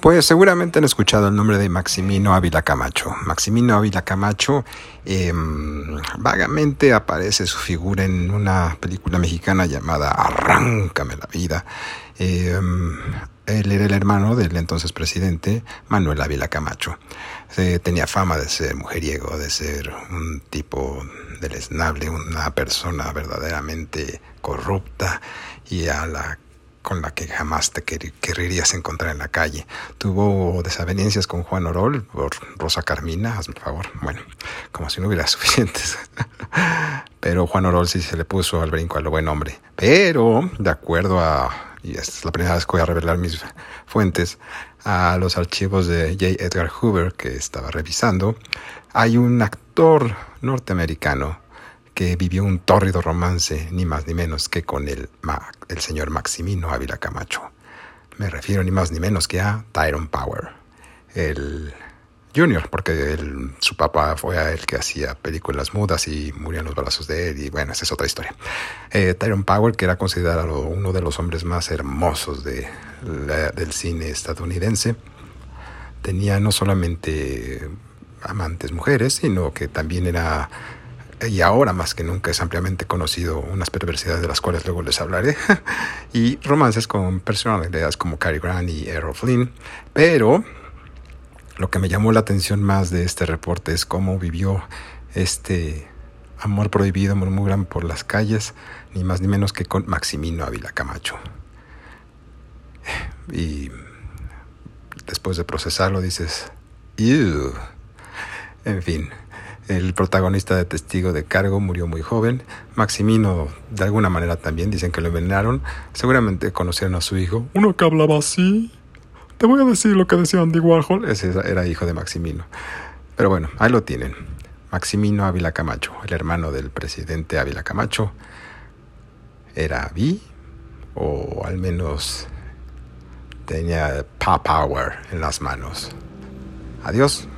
Pues seguramente han escuchado el nombre de Maximino Ávila Camacho. Maximino Ávila Camacho em, vagamente aparece su figura en una película mexicana llamada Arráncame la vida. Em, él era el hermano del entonces presidente Manuel Ávila Camacho. tenía fama de ser mujeriego, de ser un tipo deleznable, una persona verdaderamente corrupta y a la con la que jamás te querrías encontrar en la calle. Tuvo desavenencias con Juan Orol por Rosa Carmina, hazme el favor. Bueno, como si no hubiera suficientes. Pero Juan Orol sí se le puso al brinco al buen hombre. Pero, de acuerdo a, y esta es la primera vez que voy a revelar mis fuentes, a los archivos de J. Edgar Hoover que estaba revisando, hay un actor norteamericano que vivió un tórrido romance, ni más ni menos que con el, el señor Maximino Ávila Camacho. Me refiero ni más ni menos que a Tyrone Power, el Junior, porque su papá fue él que hacía películas mudas y murió los brazos de él, y bueno, esa es otra historia. Eh, Tyrone Power, que era considerado uno de los hombres más hermosos de del cine estadounidense, tenía no solamente amantes mujeres, sino que también era y ahora más que nunca es ampliamente conocido unas perversidades de las cuales luego les hablaré, y romances con personalidades como Cary Grant y Errol Flynn, pero lo que me llamó la atención más de este reporte es cómo vivió este amor prohibido, murmuran por las calles, ni más ni menos que con Maximino Ávila Camacho. Y después de procesarlo dices, Ew. en fin. El protagonista de Testigo de Cargo murió muy joven. Maximino, de alguna manera también, dicen que lo envenenaron. Seguramente conocieron a su hijo. Uno que hablaba así. Te voy a decir lo que decía Andy Warhol. Ese era hijo de Maximino. Pero bueno, ahí lo tienen. Maximino Ávila Camacho, el hermano del presidente Ávila Camacho. Era bi, o al menos tenía power en las manos. Adiós.